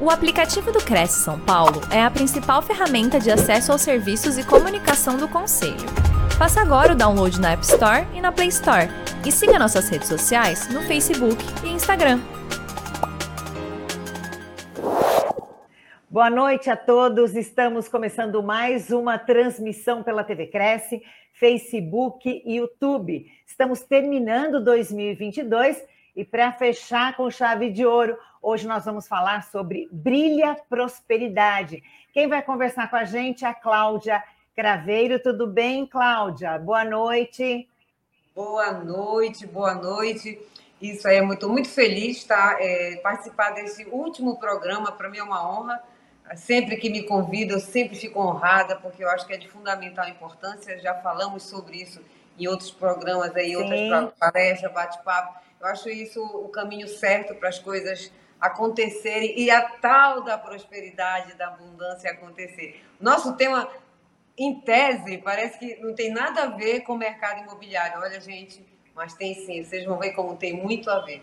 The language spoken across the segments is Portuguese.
O aplicativo do Cresce São Paulo é a principal ferramenta de acesso aos serviços e comunicação do Conselho. Faça agora o download na App Store e na Play Store. E siga nossas redes sociais no Facebook e Instagram. Boa noite a todos. Estamos começando mais uma transmissão pela TV Cresce, Facebook e YouTube. Estamos terminando 2022 e para fechar com chave de ouro, Hoje nós vamos falar sobre Brilha Prosperidade. Quem vai conversar com a gente é a Cláudia Craveiro. Tudo bem, Cláudia? Boa noite. Boa noite, boa noite. Isso aí, eu estou muito feliz tá? É, participar desse último programa. Para mim é uma honra. Sempre que me convida, eu sempre fico honrada, porque eu acho que é de fundamental importância. Já falamos sobre isso em outros programas, aí, outras palestras, bate-papo. Eu acho isso o caminho certo para as coisas acontecerem e a tal da prosperidade, da abundância acontecer. Nosso tema, em tese, parece que não tem nada a ver com o mercado imobiliário. Olha, gente, mas tem sim, vocês vão ver como tem muito a ver.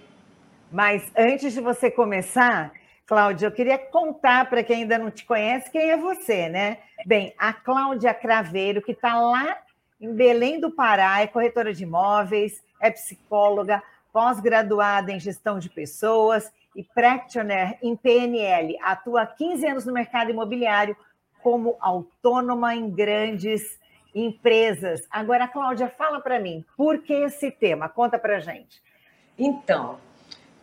Mas antes de você começar, Cláudia, eu queria contar para quem ainda não te conhece quem é você, né? Bem, a Cláudia Craveiro, que está lá em Belém do Pará, é corretora de imóveis, é psicóloga, pós-graduada em gestão de pessoas e practitioner em PNL. Atua há 15 anos no mercado imobiliário como autônoma em grandes empresas. Agora, Cláudia, fala para mim, por que esse tema? Conta para gente. Então,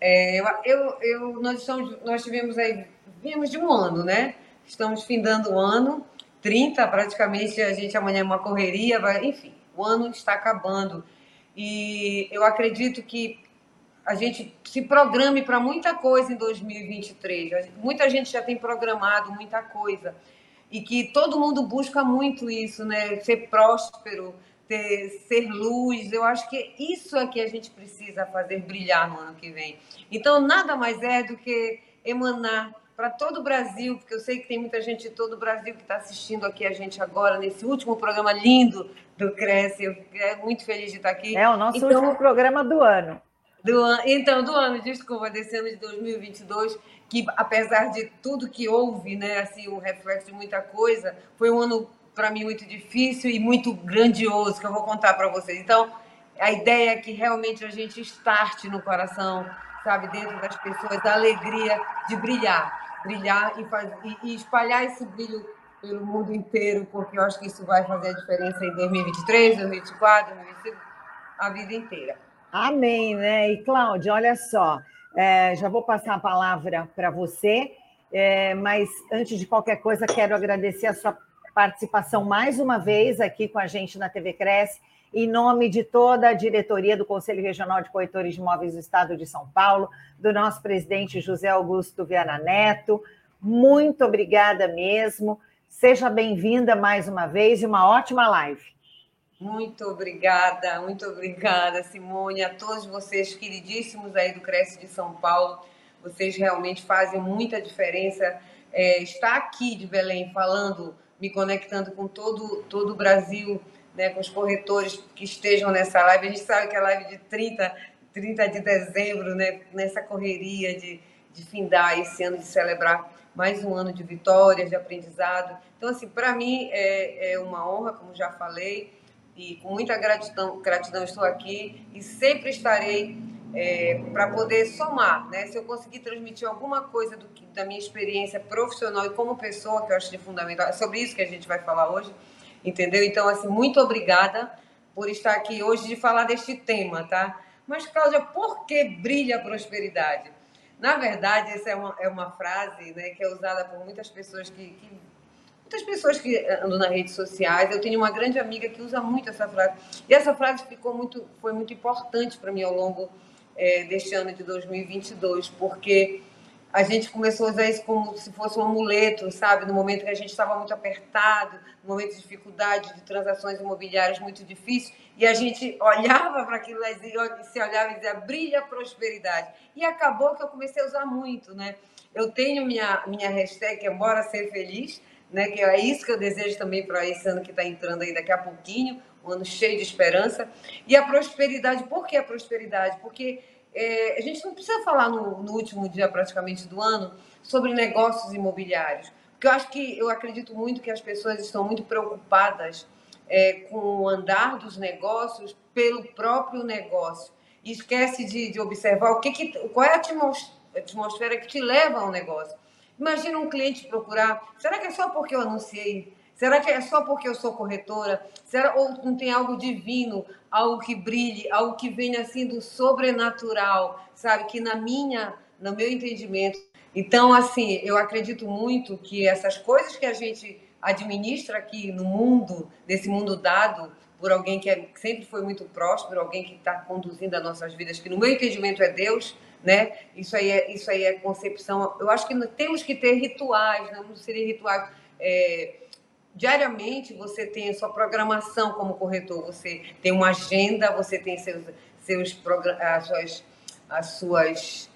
é, eu, eu, nós, estamos, nós tivemos aí, viemos de um ano, né? Estamos findando o ano, 30 praticamente, a gente amanhã é uma correria, vai, enfim, o ano está acabando. E eu acredito que a gente se programe para muita coisa em 2023. Muita gente já tem programado muita coisa. E que todo mundo busca muito isso, né? Ser próspero, ter, ser luz. Eu acho que isso é que a gente precisa fazer brilhar no ano que vem. Então, nada mais é do que emanar para todo o Brasil, porque eu sei que tem muita gente de todo o Brasil que está assistindo aqui a gente agora, nesse último programa lindo do Cresce. Eu fico muito feliz de estar aqui. É o nosso então, último programa do ano. Do. Então, do ano, desculpa, desse ano de 2022, que apesar de tudo que houve, né, assim, o reflexo de muita coisa, foi um ano para mim muito difícil e muito grandioso, que eu vou contar para vocês. Então, a ideia é que realmente a gente starte no coração, sabe, dentro das pessoas, a alegria de brilhar, brilhar e, faz... e espalhar esse brilho pelo mundo inteiro, porque eu acho que isso vai fazer a diferença em 2023, 2024, 2025, a vida inteira. Amém, né? E Cláudia, olha só, é, já vou passar a palavra para você, é, mas antes de qualquer coisa, quero agradecer a sua participação mais uma vez aqui com a gente na TV Cresce, em nome de toda a diretoria do Conselho Regional de Corretores de Imóveis do Estado de São Paulo, do nosso presidente José Augusto Viana Neto. Muito obrigada mesmo. Seja bem-vinda mais uma vez e uma ótima live. Muito obrigada, muito obrigada, Simone, a todos vocês queridíssimos aí do Cresce de São Paulo. Vocês realmente fazem muita diferença. É, estar aqui de Belém falando, me conectando com todo, todo o Brasil, né, com os corretores que estejam nessa live. A gente sabe que é a live de 30, 30 de dezembro, né, nessa correria de, de findar esse ano, de celebrar mais um ano de vitórias, de aprendizado. Então, assim, para mim é, é uma honra, como já falei e com muita gratidão, gratidão estou aqui e sempre estarei é, para poder somar, né? Se eu conseguir transmitir alguma coisa do da minha experiência profissional e como pessoa, que eu acho de fundamental, é sobre isso que a gente vai falar hoje, entendeu? Então, assim, muito obrigada por estar aqui hoje de falar deste tema, tá? Mas, Cláudia, por que brilha a prosperidade? Na verdade, essa é uma, é uma frase né, que é usada por muitas pessoas que, que muitas pessoas que andam nas redes sociais. Eu tenho uma grande amiga que usa muito essa frase. E essa frase ficou muito, foi muito importante para mim ao longo é, deste ano de 2022, porque a gente começou a usar isso como se fosse um amuleto, sabe? No momento que a gente estava muito apertado, no momento de dificuldade, de transações imobiliárias muito difíceis, e a gente olhava para aquilo e se olhava e dizia, brilha a prosperidade. E acabou que eu comecei a usar muito, né? Eu tenho minha, minha hashtag, é Bora Ser Feliz, né? Que é isso que eu desejo também para esse ano que está entrando aí daqui a pouquinho, um ano cheio de esperança. E a prosperidade, por que a prosperidade? Porque é, a gente não precisa falar no, no, último dia praticamente do ano, sobre negócios imobiliários. Porque eu acho que eu acredito muito que as pessoas estão muito preocupadas é, com o andar dos negócios pelo próprio negócio. E esquece de, de observar o que, que qual é a atmosfera que te leva ao negócio. Imagina um cliente procurar, será que é só porque eu anunciei? Será que é só porque eu sou corretora? Será ou não tem algo divino, algo que brilhe, algo que venha assim do sobrenatural, sabe? Que na minha, no meu entendimento. Então, assim, eu acredito muito que essas coisas que a gente administra aqui no mundo, nesse mundo dado por alguém que, é, que sempre foi muito próspero, alguém que está conduzindo as nossas vidas, que no meu entendimento é Deus, né? Isso aí é, isso aí é concepção. Eu acho que temos que ter rituais, não seriam rituais. É, diariamente você tem a sua programação como corretor, você tem uma agenda, você tem seus, seus as, suas, as suas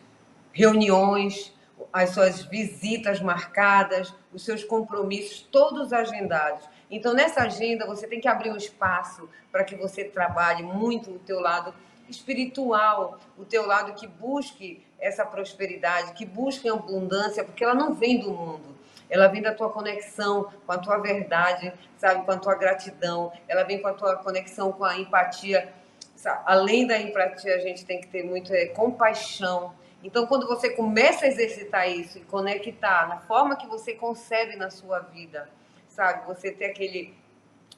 reuniões, as suas visitas marcadas, os seus compromissos, todos agendados. Então, nessa agenda, você tem que abrir um espaço para que você trabalhe muito o teu lado espiritual, o teu lado que busque essa prosperidade, que busque abundância, porque ela não vem do mundo. Ela vem da tua conexão com a tua verdade, sabe, com a tua gratidão. Ela vem com a tua conexão com a empatia. Sabe? Além da empatia, a gente tem que ter muito é, compaixão. Então, quando você começa a exercitar isso e conectar na forma que você concebe na sua vida, sabe, você ter aquele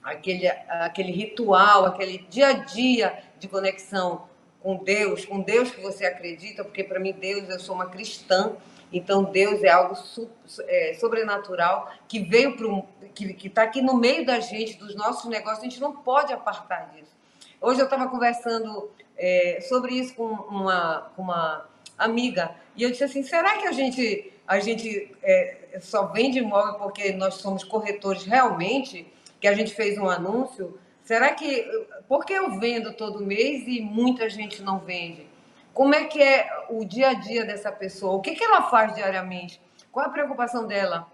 aquele, aquele ritual, aquele dia a dia de conexão com Deus, com Deus que você acredita, porque para mim Deus, eu sou uma cristã, então Deus é algo su, é, sobrenatural que veio para que está aqui no meio da gente, dos nossos negócios, a gente não pode apartar disso. Hoje eu estava conversando é, sobre isso com uma, com uma amiga e eu disse assim, será que a gente a gente é, só vende imóvel porque nós somos corretores realmente? Que a gente fez um anúncio? Será que porque eu vendo todo mês e muita gente não vende? Como é que é o dia a dia dessa pessoa? O que, que ela faz diariamente? Qual a preocupação dela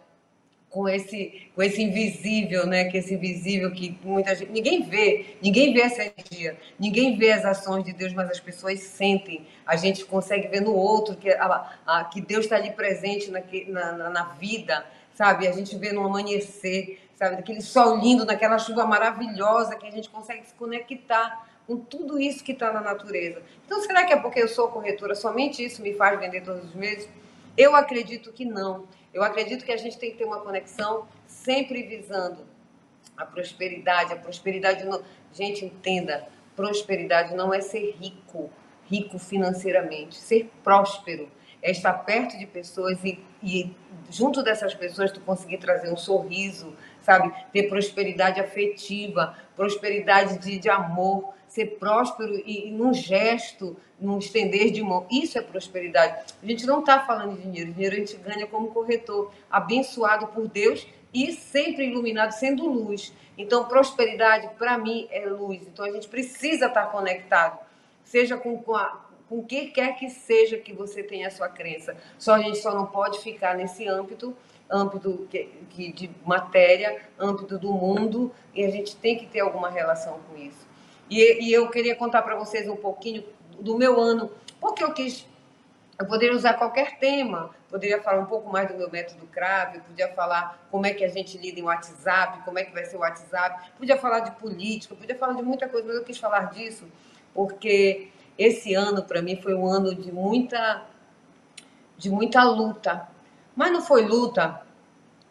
com esse, com esse invisível, né? Que esse invisível que muita gente, ninguém vê, ninguém vê essa energia, ninguém vê as ações de Deus, mas as pessoas sentem. A gente consegue ver no outro que, a, a, que Deus está ali presente na, na, na vida, sabe? A gente vê no amanhecer, sabe? Daquele sol lindo, naquela chuva maravilhosa que a gente consegue se conectar com tudo isso que está na natureza. Então, será que é porque eu sou corretora, somente isso me faz vender todos os meses? Eu acredito que não. Eu acredito que a gente tem que ter uma conexão sempre visando a prosperidade. A prosperidade, gente, entenda, prosperidade não é ser rico, rico financeiramente. Ser próspero é estar perto de pessoas e, e junto dessas pessoas tu conseguir trazer um sorriso, sabe? Ter prosperidade afetiva, prosperidade de, de amor, ser próspero e, e num gesto, num estender de mão. Isso é prosperidade. A gente não está falando de dinheiro. Dinheiro a gente ganha como corretor, abençoado por Deus e sempre iluminado, sendo luz. Então, prosperidade, para mim, é luz. Então, a gente precisa estar tá conectado, seja com, com, a, com o que quer que seja que você tenha a sua crença. Só a gente só não pode ficar nesse âmbito âmbito de matéria, âmbito do mundo, e a gente tem que ter alguma relação com isso. E, eu queria contar para vocês um pouquinho do meu ano, porque eu quis. Eu poderia usar qualquer tema, poderia falar um pouco mais do meu método CRAV, podia falar como é que a gente lida em WhatsApp, como é que vai ser o WhatsApp, podia falar de política, podia falar de muita coisa, mas eu quis falar disso porque esse ano para mim foi um ano de muita de muita luta, mas não foi luta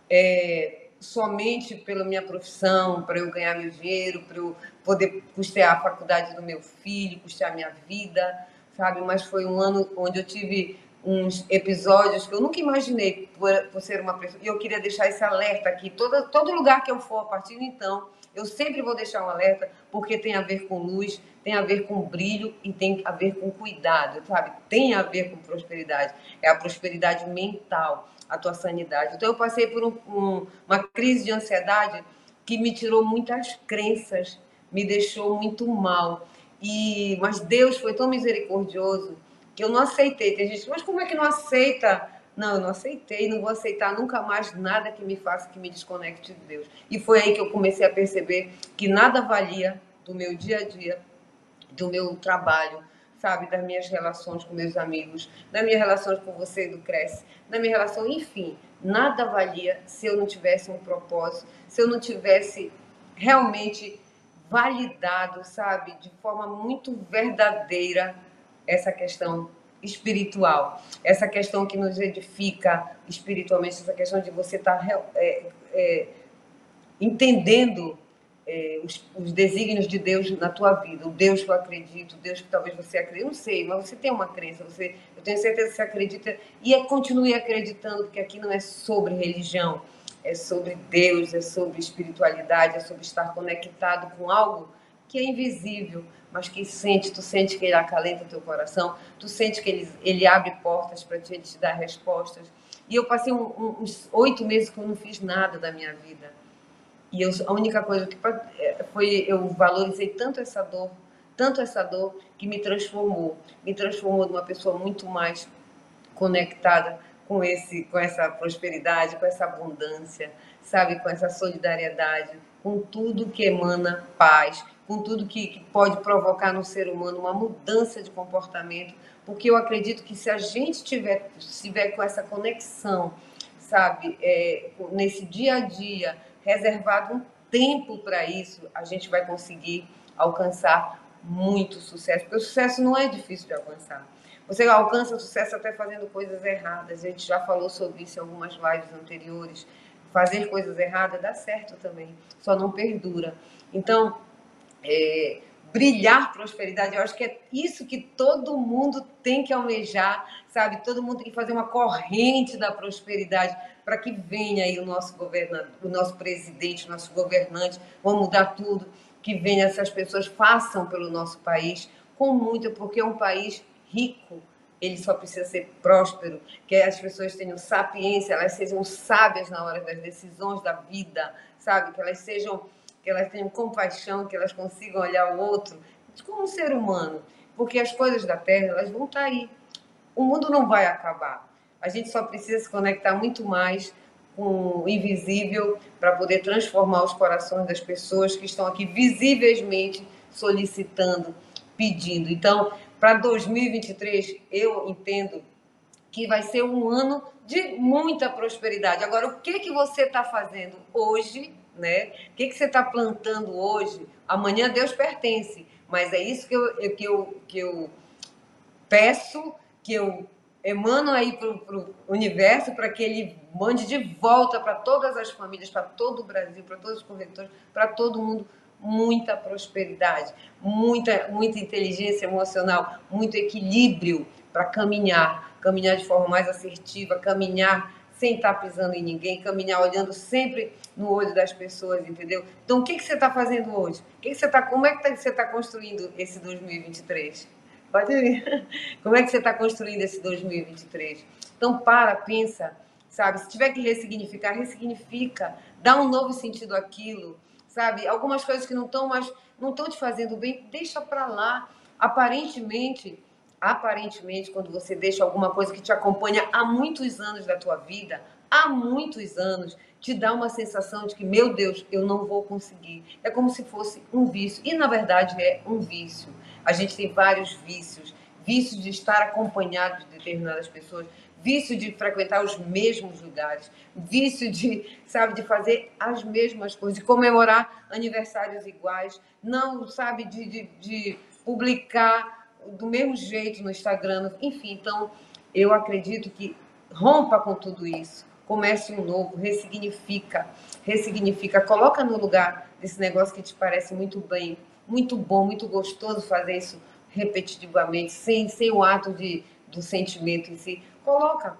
é, somente pela minha profissão, para eu ganhar meu dinheiro, para eu poder custear a faculdade do meu filho, custear minha vida, sabe? Mas foi um ano onde eu tive uns episódios que eu nunca imaginei por, por ser uma pessoa. E eu queria deixar esse alerta aqui. Todo, todo lugar que eu for a partir de então, eu sempre vou deixar um alerta, porque tem a ver com luz, tem a ver com brilho e tem a ver com cuidado, sabe? Tem a ver com prosperidade. É a prosperidade mental, a tua sanidade. Então, eu passei por um, um, uma crise de ansiedade que me tirou muitas crenças me deixou muito mal. E, mas Deus foi tão misericordioso que eu não aceitei. Tem gente, mas como é que não aceita? Não, eu não aceitei, não vou aceitar nunca mais nada que me faça que me desconecte de Deus. E foi aí que eu comecei a perceber que nada valia do meu dia a dia, do meu trabalho, sabe, das minhas relações com meus amigos, das minhas relações com você do Cresce, da minha relação, enfim, nada valia se eu não tivesse um propósito, se eu não tivesse realmente validado, sabe, de forma muito verdadeira essa questão espiritual, essa questão que nos edifica espiritualmente, essa questão de você estar tá, é, é, entendendo é, os, os, desígnios de Deus na tua vida, o Deus que eu acredito, o Deus que talvez você acredite, não sei, mas você tem uma crença, você, eu tenho certeza que você acredita e é, continue acreditando, porque aqui não é sobre religião, é sobre Deus, é sobre espiritualidade, é sobre estar conectado com algo que é invisível, mas que sente, tu sente que ele acalenta teu coração, tu sente que ele, ele abre portas para te, te dar respostas. E eu passei um, um, uns oito meses que eu não fiz nada da minha vida e eu, a única coisa que é, foi, eu valorizei tanto essa dor, tanto essa dor, que me transformou. Me transformou numa pessoa muito mais conectada com, esse, com essa prosperidade, com essa abundância, sabe? Com essa solidariedade, com tudo que emana paz, com tudo que, que pode provocar no ser humano uma mudança de comportamento, porque eu acredito que se a gente tiver, tiver com essa conexão, sabe, é, nesse dia a dia, reservado um tempo para isso, a gente vai conseguir alcançar muito sucesso, porque o sucesso não é difícil de alcançar. Você alcança sucesso até fazendo coisas erradas. A gente já falou sobre isso em algumas lives anteriores. Fazer coisas erradas dá certo também, só não perdura. Então, é, brilhar prosperidade, eu acho que é isso que todo mundo tem que almejar, sabe? Todo mundo tem que fazer uma corrente da prosperidade para que venha aí o nosso governador, o nosso presidente, o nosso governante, vão mudar tudo, que venha essas pessoas façam pelo nosso país com muito, porque é um país rico, ele só precisa ser próspero, que as pessoas tenham sapiência, elas sejam sábias na hora das decisões da vida, sabe? Que elas sejam, que elas tenham compaixão, que elas consigam olhar o outro como um ser humano, porque as coisas da terra, elas vão estar tá aí. O mundo não vai acabar. A gente só precisa se conectar muito mais com o invisível para poder transformar os corações das pessoas que estão aqui visivelmente solicitando, pedindo. Então, para 2023, eu entendo que vai ser um ano de muita prosperidade. Agora, o que que você está fazendo hoje, né? O que que você está plantando hoje? Amanhã Deus pertence, mas é isso que eu, que eu, que eu peço, que eu emano aí para o universo para que ele mande de volta para todas as famílias, para todo o Brasil, para todos os corretores, para todo mundo muita prosperidade, muita, muita inteligência emocional, muito equilíbrio para caminhar, caminhar de forma mais assertiva, caminhar sem estar tá pisando em ninguém, caminhar olhando sempre no olho das pessoas, entendeu? Então, o que, que você está fazendo hoje? O que, que você tá, como é que tá, você está construindo esse 2023? Pode vir. Como é que você está construindo esse 2023? Então, para, pensa, sabe? Se tiver que ressignificar, ressignifica. Dá um novo sentido àquilo, sabe? Algumas coisas que não estão mais, não estão te fazendo bem, deixa para lá. Aparentemente, aparentemente, quando você deixa alguma coisa que te acompanha há muitos anos da tua vida, há muitos anos, te dá uma sensação de que, meu Deus, eu não vou conseguir. É como se fosse um vício. E, na verdade, é um vício. A gente tem vários vícios. Vício de estar acompanhado de determinadas pessoas, vício de frequentar os mesmos lugares, vício de, sabe, de fazer as mesmas coisas, de comemorar aniversários iguais, não, sabe, de, de, de publicar do mesmo jeito no Instagram, enfim. Então, eu acredito que rompa com tudo isso, comece um novo, ressignifica, ressignifica, coloca no lugar desse negócio que te parece muito bem, muito bom, muito gostoso fazer isso repetitivamente, sem, sem o ato de, do sentimento em si. Coloca,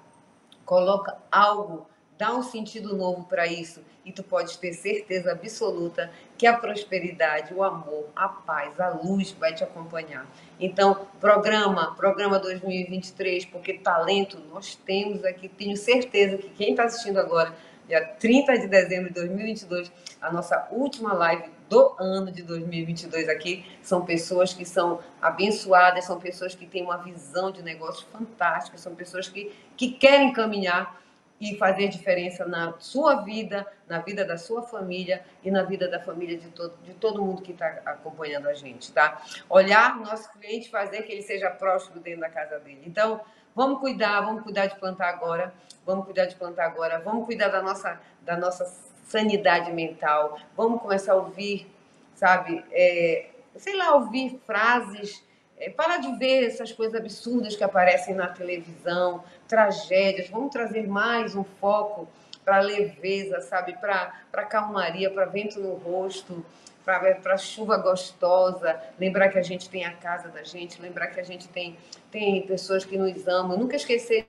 coloca algo, dá um sentido novo para isso e tu pode ter certeza absoluta que a prosperidade, o amor, a paz, a luz vai te acompanhar. Então, programa, programa 2023, porque talento nós temos aqui, tenho certeza que quem está assistindo agora, dia 30 de dezembro de 2022, a nossa última live do ano de 2022 aqui são pessoas que são abençoadas, são pessoas que têm uma visão de negócio fantástica, são pessoas que, que querem caminhar e fazer diferença na sua vida, na vida da sua família e na vida da família de todo, de todo mundo que está acompanhando a gente, tá? Olhar o nosso cliente, fazer que ele seja próximo dentro da casa dele. Então, vamos cuidar, vamos cuidar de plantar agora, vamos cuidar de plantar agora, vamos cuidar da nossa, da nossa sanidade mental, vamos começar a ouvir, sabe, é, sei lá, ouvir frases é, para de ver essas coisas absurdas que aparecem na televisão, tragédias. Vamos trazer mais um foco para leveza, sabe? Para calmaria, para vento no rosto, para chuva gostosa. Lembrar que a gente tem a casa da gente, lembrar que a gente tem, tem pessoas que nos amam. Nunca esquecer.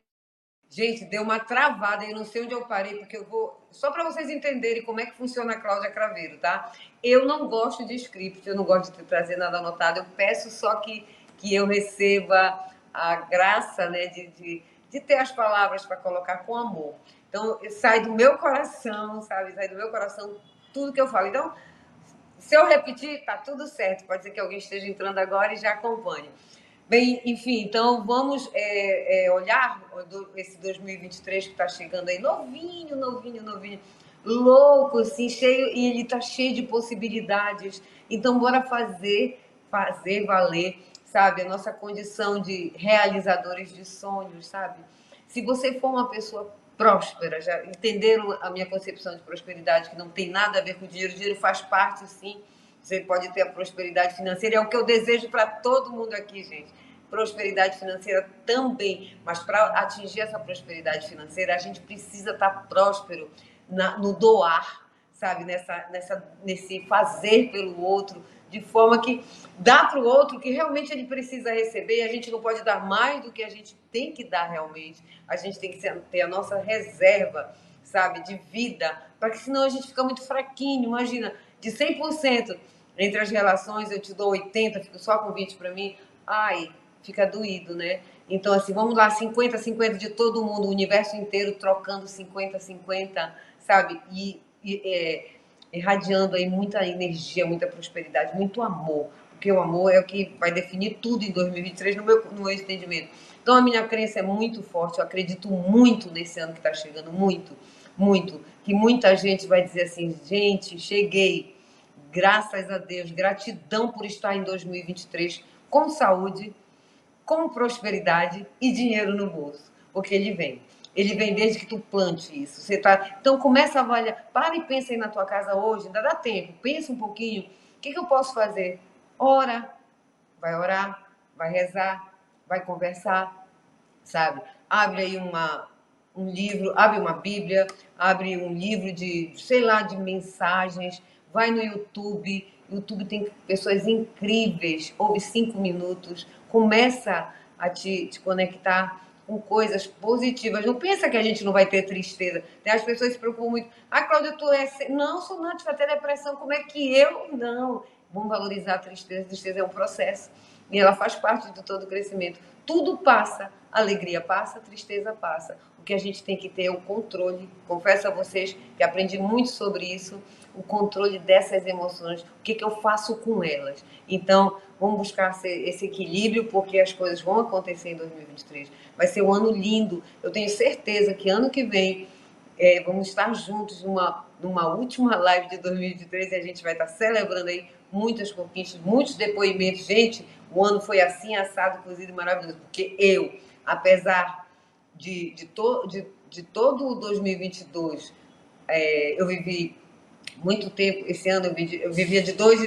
Gente, deu uma travada, eu não sei onde eu parei, porque eu vou. Só para vocês entenderem como é que funciona a Cláudia Craveiro, tá? Eu não gosto de script, eu não gosto de trazer nada anotado, eu peço só que que eu receba a graça né, de, de, de ter as palavras para colocar com amor. Então, sai do meu coração, sabe? Sai do meu coração tudo que eu falo. Então, se eu repetir, tá tudo certo. Pode ser que alguém esteja entrando agora e já acompanhe. Bem, enfim, então vamos é, é, olhar esse 2023 que está chegando aí, novinho, novinho, novinho, louco, assim, cheio, e ele está cheio de possibilidades. Então, bora fazer, fazer valer sabe? A nossa condição de realizadores de sonhos, sabe? Se você for uma pessoa próspera, já entenderam a minha concepção de prosperidade, que não tem nada a ver com dinheiro, o dinheiro faz parte, sim. Você pode ter a prosperidade financeira, é o que eu desejo para todo mundo aqui, gente. Prosperidade financeira também, mas para atingir essa prosperidade financeira, a gente precisa estar tá próspero na, no doar, sabe? Nessa, nessa, nesse fazer pelo outro, de forma que dá para o outro que realmente ele precisa receber. A gente não pode dar mais do que a gente tem que dar realmente. A gente tem que ter a nossa reserva, sabe, de vida, para que senão a gente fica muito fraquinho. Imagina, de 100% entre as relações, eu te dou 80, fico só com 20 para mim. Ai, fica doído, né? Então, assim, vamos lá, 50, 50 de todo mundo, o universo inteiro trocando 50, 50, sabe? E, e é, irradiando aí muita energia, muita prosperidade, muito amor, porque o amor é o que vai definir tudo em 2023 no meu, no meu entendimento. Então a minha crença é muito forte, eu acredito muito nesse ano que está chegando, muito, muito, que muita gente vai dizer assim, gente, cheguei, graças a Deus, gratidão por estar em 2023 com saúde, com prosperidade e dinheiro no bolso, porque ele vem. Ele vem desde que tu plante isso. Você tá... Então começa a avaliar. Para e pensa aí na tua casa hoje, ainda dá tempo. Pensa um pouquinho. O que, que eu posso fazer? Ora, vai orar, vai rezar, vai conversar, sabe? Abre aí uma, um livro, abre uma Bíblia, abre um livro de, sei lá, de mensagens, vai no YouTube. YouTube tem pessoas incríveis, ouve cinco minutos, começa a te, te conectar com coisas positivas. Não pensa que a gente não vai ter tristeza. As pessoas se preocupam muito. Ah, Cláudia, tu é. Não, sou não, vai ter depressão. Como é que eu? Não. Vamos valorizar a tristeza. A tristeza é um processo. E ela faz parte de todo o crescimento. Tudo passa. Alegria passa, tristeza passa. O que a gente tem que ter é o controle. Confesso a vocês que aprendi muito sobre isso. O controle dessas emoções. O que, que eu faço com elas. Então, vamos buscar esse equilíbrio, porque as coisas vão acontecer em 2023. Vai ser um ano lindo. Eu tenho certeza que ano que vem é, vamos estar juntos numa, numa última live de 2023 e a gente vai estar celebrando aí muitas conquistas, muitos depoimentos. Gente, o ano foi assim, assado, cozido e maravilhoso, porque eu, apesar de, de, to, de, de todo 2022, é, eu vivi muito tempo, esse ano eu, vivi, eu vivia de dois,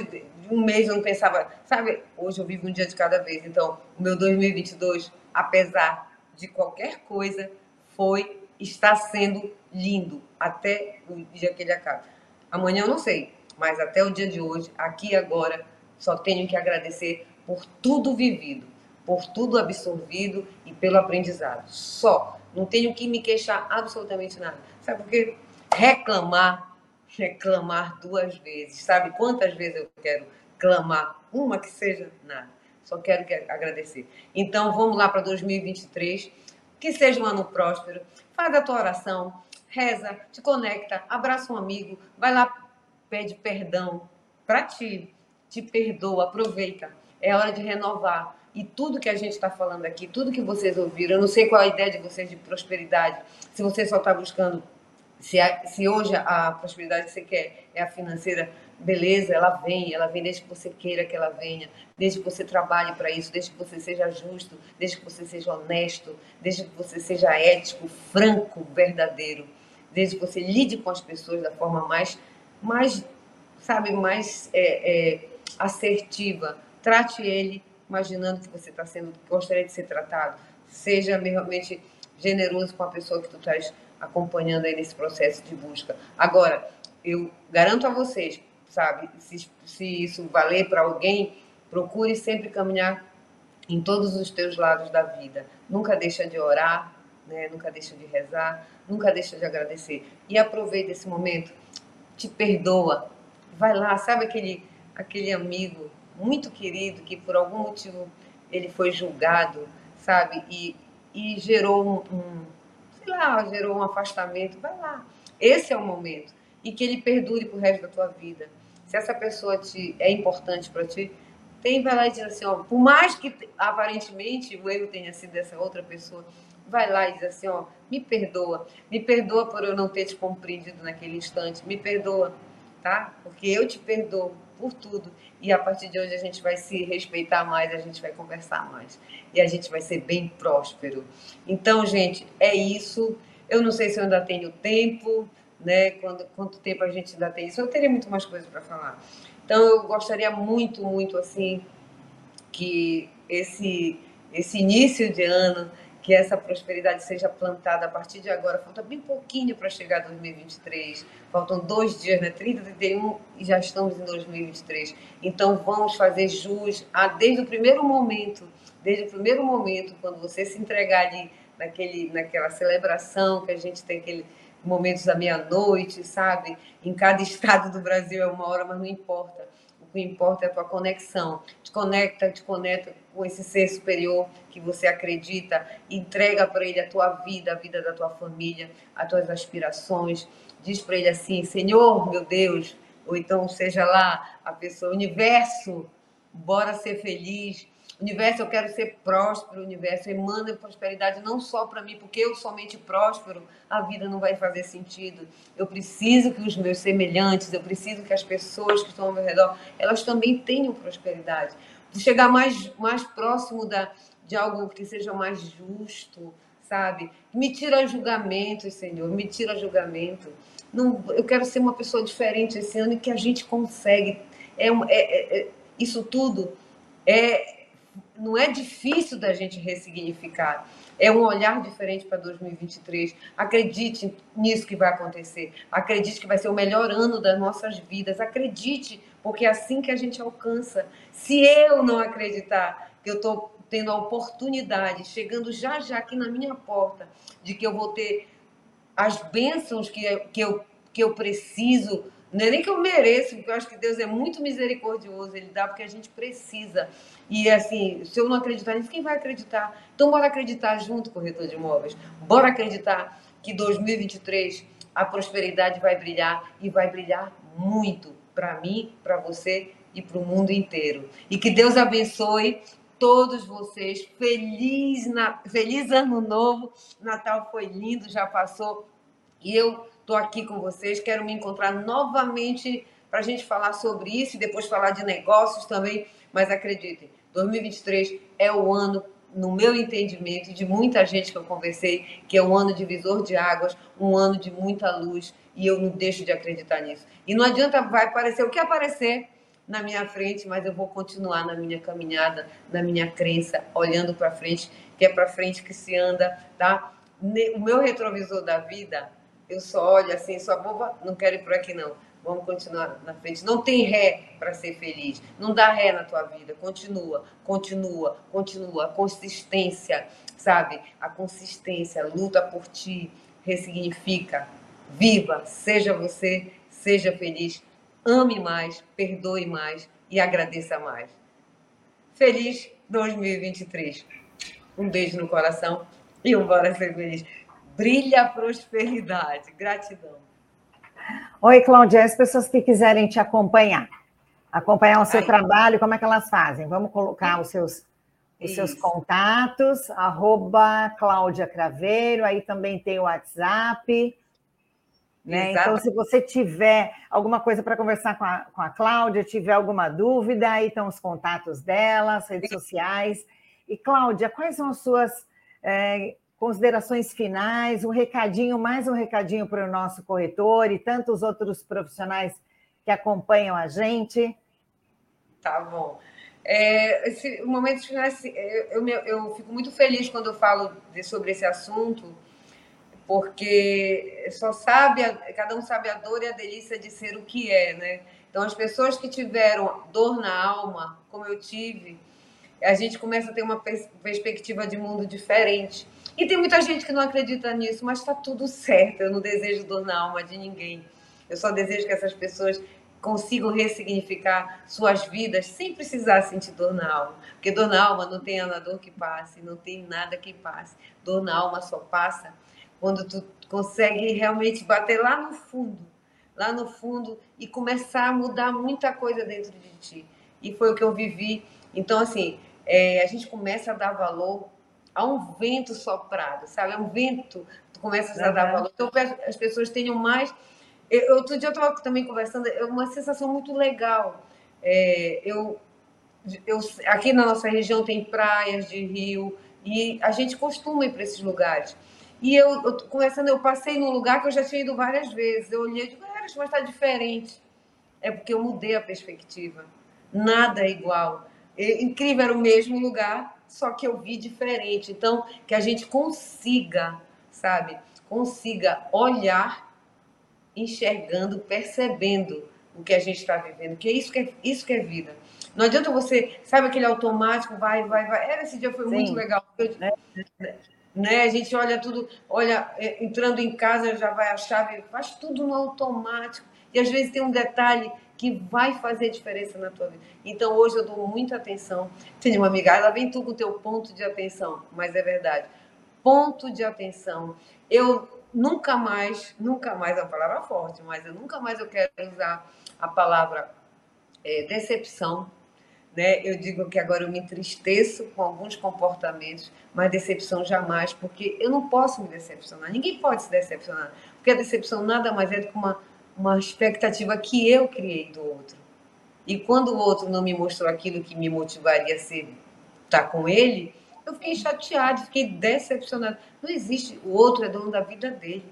um mês eu não pensava, sabe, hoje eu vivo um dia de cada vez. Então, o meu 2022, apesar de qualquer coisa, foi, está sendo lindo até o dia que ele acaba. Amanhã eu não sei, mas até o dia de hoje, aqui agora, só tenho que agradecer por tudo vivido, por tudo absorvido e pelo aprendizado. Só. Não tenho que me queixar absolutamente nada. Sabe por quê? Reclamar, reclamar duas vezes. Sabe quantas vezes eu quero clamar, uma que seja, nada. Só quero agradecer. Então, vamos lá para 2023. Que seja um ano próspero. Faz a tua oração, reza, te conecta, abraça um amigo, vai lá, pede perdão para ti, te perdoa, aproveita. É hora de renovar. E tudo que a gente está falando aqui, tudo que vocês ouviram, eu não sei qual a ideia de vocês de prosperidade, se você só está buscando, se, a, se hoje a prosperidade que você quer é a financeira, beleza, ela vem, ela vem desde que você queira que ela venha, desde que você trabalhe para isso, desde que você seja justo, desde que você seja honesto, desde que você seja ético, franco, verdadeiro, desde que você lide com as pessoas da forma mais, mais sabe, mais é, é, assertiva. Trate ele imaginando que você está sendo, gostaria de ser tratado. Seja realmente generoso com a pessoa que tu estás acompanhando aí nesse processo de busca. Agora, eu garanto a vocês, sabe? Se, se isso valer para alguém, procure sempre caminhar em todos os teus lados da vida. Nunca deixa de orar, né? nunca deixa de rezar, nunca deixa de agradecer. E aproveita esse momento, te perdoa. Vai lá, sabe aquele, aquele amigo muito querido que por algum motivo ele foi julgado, sabe? E, e gerou um, um lá, gerou um afastamento. Vai lá. Esse é o momento. E que ele perdure pro resto da tua vida se essa pessoa te, é importante para ti, tem, vai lá e diz assim, ó, por mais que aparentemente o erro tenha sido dessa outra pessoa, vai lá e diz assim, ó, me perdoa, me perdoa por eu não ter te compreendido naquele instante, me perdoa, tá? Porque eu te perdoo por tudo e a partir de hoje a gente vai se respeitar mais, a gente vai conversar mais e a gente vai ser bem próspero. Então, gente, é isso. Eu não sei se eu ainda tenho tempo, né? Quando, quanto tempo a gente ainda tem isso? Eu teria muito mais coisas para falar. Então, eu gostaria muito, muito, assim, que esse, esse início de ano, que essa prosperidade seja plantada a partir de agora. Falta bem pouquinho para chegar 2023. Faltam dois dias, né? 30, 31 e já estamos em 2023. Então, vamos fazer jus a, desde o primeiro momento, desde o primeiro momento, quando você se entregar ali naquele, naquela celebração que a gente tem aquele momentos da meia-noite, sabe? Em cada estado do Brasil é uma hora, mas não importa. Que importa é a tua conexão. Te conecta, te conecta com esse ser superior que você acredita, entrega para ele a tua vida, a vida da tua família, as tuas aspirações. Diz para ele assim: Senhor, meu Deus, ou então seja lá a pessoa, universo, bora ser feliz Universo, eu quero ser próspero, universo, emana prosperidade não só para mim, porque eu somente próspero, a vida não vai fazer sentido. Eu preciso que os meus semelhantes, eu preciso que as pessoas que estão ao meu redor, elas também tenham prosperidade. Chegar mais, mais próximo da, de algo que seja mais justo, sabe? Me tira julgamentos, Senhor, me tira julgamento. Não, eu quero ser uma pessoa diferente esse ano e que a gente consegue. É, é, é, é isso tudo é, não é difícil da gente ressignificar. É um olhar diferente para 2023. Acredite nisso que vai acontecer. Acredite que vai ser o melhor ano das nossas vidas. Acredite, porque é assim que a gente alcança. Se eu não acreditar que eu estou tendo a oportunidade, chegando já já aqui na minha porta, de que eu vou ter as bênçãos que, que, eu, que eu preciso não é nem que eu mereço, porque eu acho que Deus é muito misericordioso, Ele dá porque a gente precisa. E assim, se eu não acreditar nisso, quem vai acreditar? Então, bora acreditar junto, corretor de imóveis. Bora acreditar que 2023 a prosperidade vai brilhar e vai brilhar muito para mim, para você e para o mundo inteiro. E que Deus abençoe todos vocês. Feliz, na... Feliz ano novo. Natal foi lindo, já passou. E eu Estou aqui com vocês, quero me encontrar novamente para a gente falar sobre isso e depois falar de negócios também. Mas acreditem, 2023 é o ano, no meu entendimento, de muita gente que eu conversei, que é um ano divisor de águas, um ano de muita luz, e eu não deixo de acreditar nisso. E não adianta, vai aparecer o que aparecer na minha frente, mas eu vou continuar na minha caminhada, na minha crença, olhando para frente, que é para frente que se anda, tá? O meu retrovisor da vida eu só olho assim, sua boba, não quero ir por aqui não. Vamos continuar na frente. Não tem ré para ser feliz. Não dá ré na tua vida. Continua, continua, continua. A consistência, sabe? A consistência, luta por ti, ressignifica. Viva, seja você, seja feliz. Ame mais, perdoe mais e agradeça mais. Feliz 2023. Um beijo no coração e um bora ser feliz. Brilha a prosperidade. Gratidão. Oi, Cláudia. As pessoas que quiserem te acompanhar, acompanhar o seu Ai. trabalho, como é que elas fazem? Vamos colocar os seus, os seus contatos, arroba Cláudia Craveiro, aí também tem o WhatsApp. Né? Então, se você tiver alguma coisa para conversar com a, com a Cláudia, tiver alguma dúvida, aí estão os contatos dela, as redes sociais. E, Cláudia, quais são as suas é, considerações finais? Um recadinho, mais um recadinho para o nosso corretor e tantos outros profissionais que acompanham a gente. Tá bom. É, esse momento final, eu, eu, eu, fico muito feliz quando eu falo de, sobre esse assunto, porque só sabe, cada um sabe a dor e a delícia de ser o que é, né? Então, as pessoas que tiveram dor na alma, como eu tive, a gente começa a ter uma perspectiva de mundo diferente. E tem muita gente que não acredita nisso, mas está tudo certo. Eu não desejo dor na alma de ninguém. Eu só desejo que essas pessoas consigam ressignificar suas vidas sem precisar sentir dor na alma. Porque dor na alma não tem dor que passe, não tem nada que passe. Dor na alma só passa quando tu consegue realmente bater lá no fundo, lá no fundo e começar a mudar muita coisa dentro de ti. E foi o que eu vivi. Então, assim, é, a gente começa a dar valor a um vento soprado, sabe? É um vento, tu começas a dar valor. Então, as pessoas tenham mais eu, outro dia eu estava também conversando, é uma sensação muito legal. É, eu, eu, aqui na nossa região tem praias de rio e a gente costuma ir para esses lugares. E eu, eu conversando, eu passei num lugar que eu já tinha ido várias vezes. Eu olhei e digo, mas está diferente. É porque eu mudei a perspectiva. Nada é igual. É, incrível, era o mesmo lugar, só que eu vi diferente. Então, que a gente consiga, sabe, consiga olhar enxergando, percebendo o que a gente está vivendo, que é isso que é, isso que é vida. Não adianta você, sabe aquele automático, vai, vai, vai. Era, esse dia foi Sim. muito legal. né? né? A gente olha tudo, olha, é, entrando em casa, já vai a chave, faz tudo no automático. E às vezes tem um detalhe que vai fazer diferença na tua vida. Então hoje eu dou muita atenção. Tem uma amiga, ela vem tu com o teu ponto de atenção, mas é verdade. Ponto de atenção. Eu nunca mais, nunca mais é uma palavra forte, mas eu nunca mais eu quero usar a palavra é, decepção. Né? Eu digo que agora eu me entristeço com alguns comportamentos, mas decepção jamais, porque eu não posso me decepcionar. Ninguém pode se decepcionar, porque a decepção nada mais é do que uma, uma expectativa que eu criei do outro. E quando o outro não me mostrou aquilo que me motivaria a ser estar tá com ele, eu fiquei chateada, fiquei decepcionada. Não existe, o outro é dono da vida dele.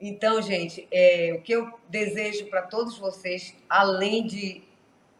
Então, gente, é, o que eu desejo para todos vocês, além de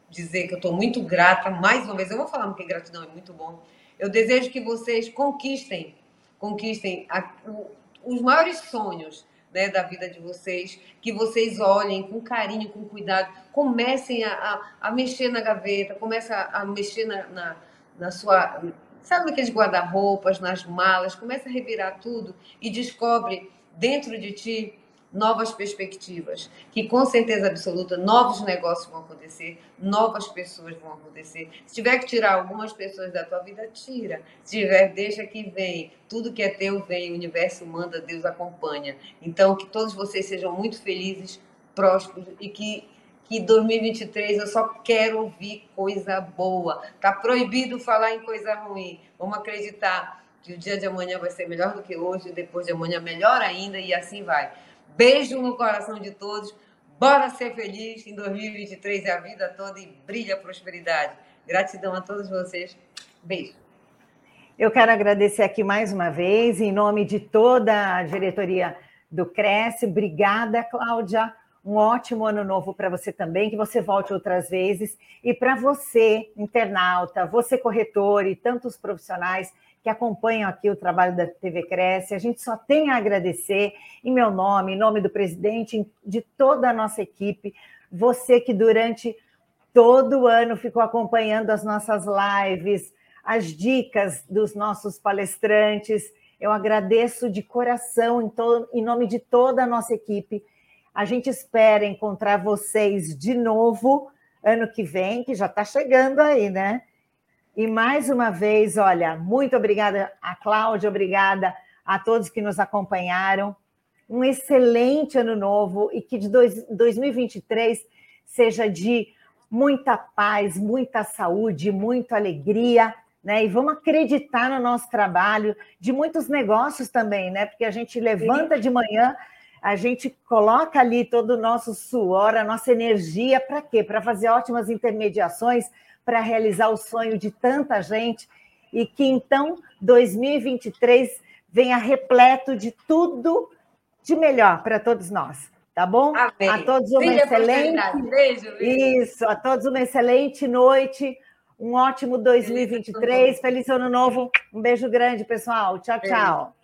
dizer que eu estou muito grata, mais uma vez, eu vou falar porque gratidão é muito bom. Eu desejo que vocês conquistem, conquistem a, o, os maiores sonhos né, da vida de vocês, que vocês olhem com carinho, com cuidado, comecem a, a, a mexer na gaveta, comecem a, a mexer na, na, na sua sabe naqueles guarda-roupas, nas malas, começa a revirar tudo e descobre dentro de ti novas perspectivas, que com certeza absoluta novos negócios vão acontecer, novas pessoas vão acontecer. Se tiver que tirar algumas pessoas da tua vida, tira. Se tiver, deixa que vem. Tudo que é teu vem, o universo manda, Deus acompanha. Então, que todos vocês sejam muito felizes, prósperos e que que 2023 eu só quero ouvir coisa boa. Tá proibido falar em coisa ruim. Vamos acreditar que o dia de amanhã vai ser melhor do que hoje, depois de amanhã melhor ainda e assim vai. Beijo no coração de todos. Bora ser feliz em 2023 e a vida toda e brilha a prosperidade. Gratidão a todos vocês. Beijo. Eu quero agradecer aqui mais uma vez, em nome de toda a diretoria do Cresce. Obrigada, Cláudia um ótimo ano novo para você também, que você volte outras vezes. E para você, internauta, você corretor e tantos profissionais que acompanham aqui o trabalho da TV Cresce, a gente só tem a agradecer, em meu nome, em nome do presidente, de toda a nossa equipe, você que durante todo o ano ficou acompanhando as nossas lives, as dicas dos nossos palestrantes. Eu agradeço de coração, em, em nome de toda a nossa equipe a gente espera encontrar vocês de novo ano que vem, que já está chegando aí, né? E mais uma vez, olha, muito obrigada a Cláudia, obrigada a todos que nos acompanharam. Um excelente ano novo e que de dois, 2023 seja de muita paz, muita saúde, muita alegria né? E vamos acreditar no nosso trabalho, de muitos negócios também, né? Porque a gente levanta de manhã, a gente coloca ali todo o nosso suor, a nossa energia, para quê? Para fazer ótimas intermediações, para realizar o sonho de tanta gente, e que então 2023 venha repleto de tudo de melhor para todos nós. Tá bom? Amém. A todos uma Beijo, excelente. Beijo, beijo. Isso, a todos uma excelente noite. Um ótimo 2023. Feliz ano novo. Um beijo grande, pessoal. Tchau, tchau.